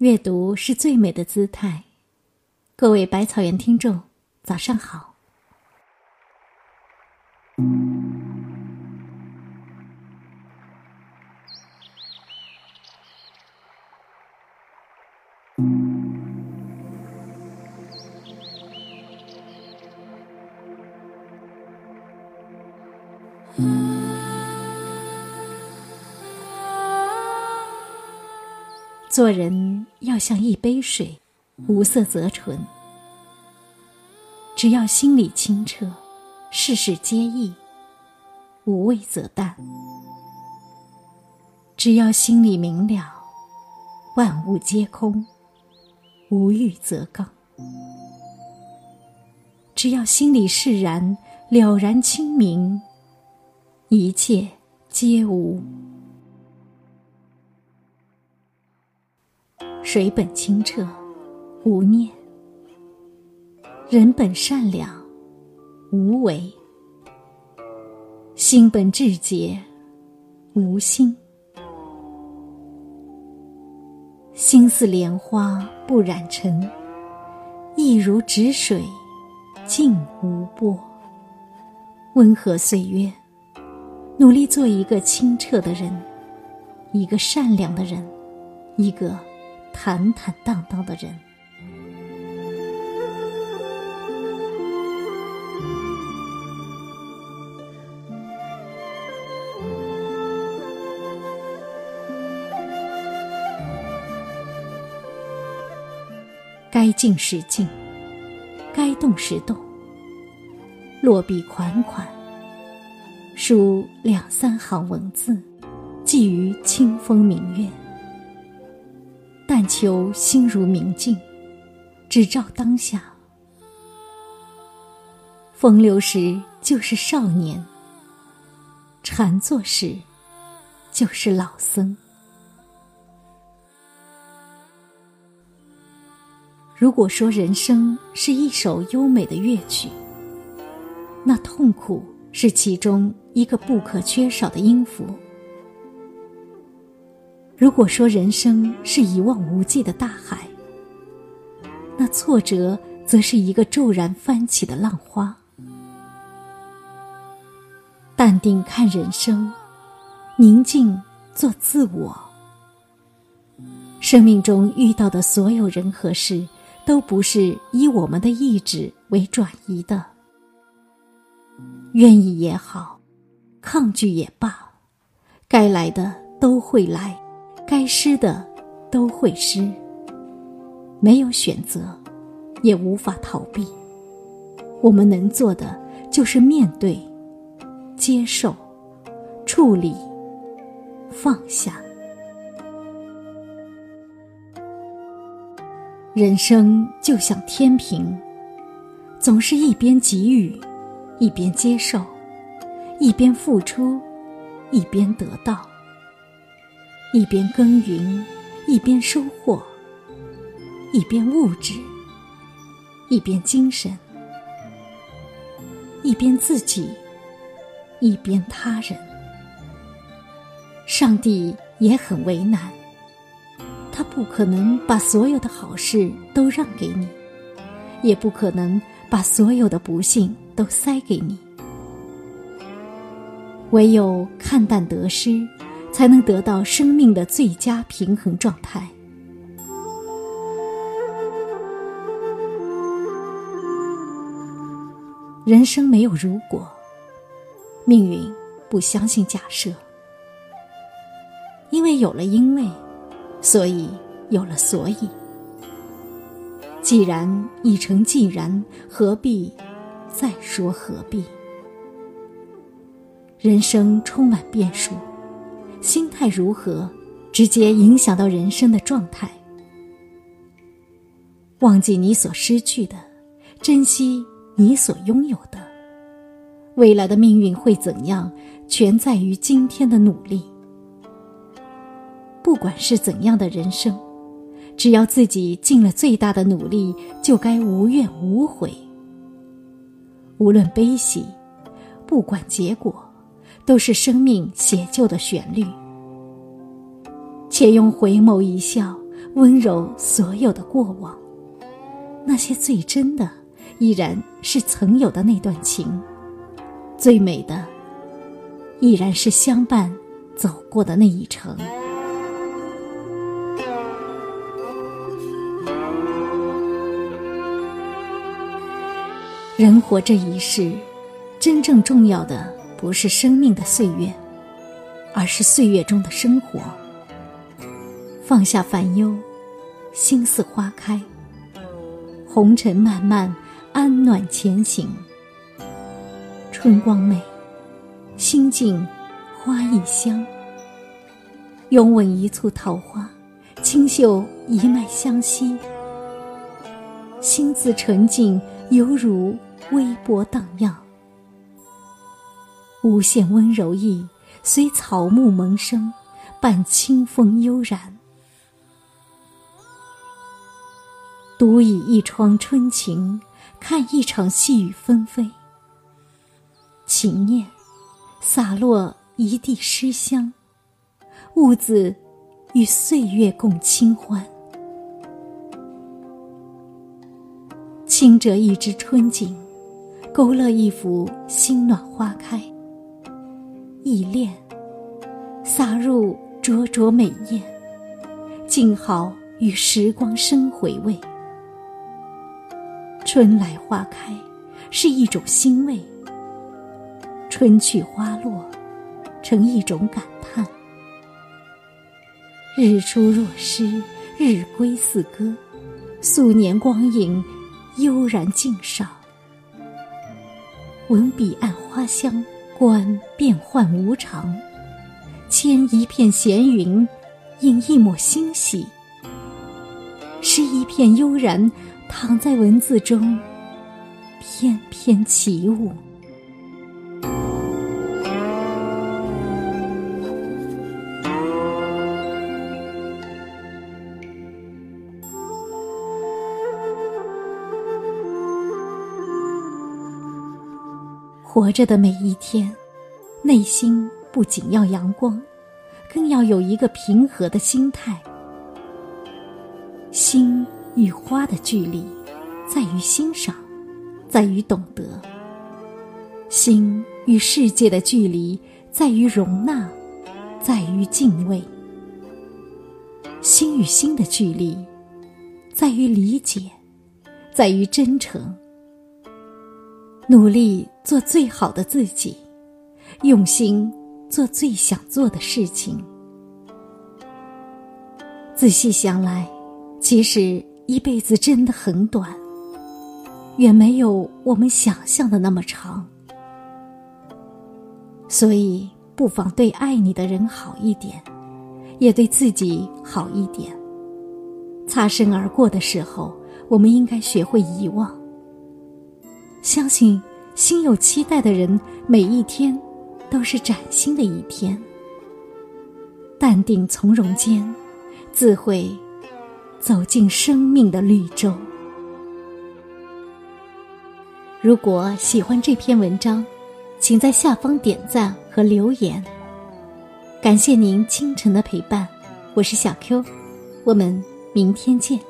阅读是最美的姿态。各位百草园听众，早上好。做人要像一杯水，无色则纯。只要心里清澈，事事皆易，无味则淡。只要心里明了，万物皆空，无欲则刚。只要心里释然，了然清明，一切皆无。水本清澈，无念；人本善良，无为；心本至洁，无心。心似莲花不染尘，意如止水静无波。温和岁月，努力做一个清澈的人，一个善良的人，一个。坦坦荡荡的人，该静时静，该动时动。落笔款款，书两三行文字，寄于清风明月。但求心如明镜，只照当下。风流时就是少年，禅坐时就是老僧。如果说人生是一首优美的乐曲，那痛苦是其中一个不可缺少的音符。如果说人生是一望无际的大海，那挫折则是一个骤然翻起的浪花。淡定看人生，宁静做自我。生命中遇到的所有人和事，都不是以我们的意志为转移的。愿意也好，抗拒也罢，该来的都会来。该失的都会失，没有选择，也无法逃避。我们能做的就是面对、接受、处理、放下。人生就像天平，总是一边给予，一边接受，一边付出，一边得到。一边耕耘，一边收获；一边物质，一边精神；一边自己，一边他人。上帝也很为难，他不可能把所有的好事都让给你，也不可能把所有的不幸都塞给你。唯有看淡得失。才能得到生命的最佳平衡状态。人生没有如果，命运不相信假设，因为有了因为，所以有了所以。既然已成既然，何必再说何必？人生充满变数。心态如何，直接影响到人生的状态。忘记你所失去的，珍惜你所拥有的。未来的命运会怎样，全在于今天的努力。不管是怎样的人生，只要自己尽了最大的努力，就该无怨无悔。无论悲喜，不管结果。都是生命写就的旋律，且用回眸一笑，温柔所有的过往。那些最真的，依然是曾有的那段情；最美的，依然是相伴走过的那一程。人活这一世，真正重要的不是生命的岁月，而是岁月中的生活。放下烦忧，心似花开。红尘漫漫，安暖前行。春光美，心静，花亦香。拥吻一簇桃花，清秀一脉相惜。心自纯净，犹如。微波荡漾，无限温柔意随草木萌生，伴清风悠然。独倚一窗春晴，看一场细雨纷飞。情念洒落一地诗香，兀自与岁月共清欢。轻折一枝春景。勾勒一幅心暖花开，意恋洒入灼灼美艳，静好与时光生回味。春来花开是一种欣慰，春去花落成一种感叹。日出若诗，日归似歌，素年光影悠然静赏。闻彼岸花香，观变幻无常，牵一片闲云，引一抹欣喜，拾一片悠然，躺在文字中，翩翩起舞。活着的每一天，内心不仅要阳光，更要有一个平和的心态。心与花的距离，在于欣赏，在于懂得；心与世界的距离，在于容纳，在于敬畏；心与心的距离，在于理解，在于真诚。努力做最好的自己，用心做最想做的事情。仔细想来，其实一辈子真的很短，远没有我们想象的那么长。所以，不妨对爱你的人好一点，也对自己好一点。擦身而过的时候，我们应该学会遗忘。相信心有期待的人，每一天都是崭新的一天。淡定从容间，自会走进生命的绿洲。如果喜欢这篇文章，请在下方点赞和留言。感谢您清晨的陪伴，我是小 Q，我们明天见。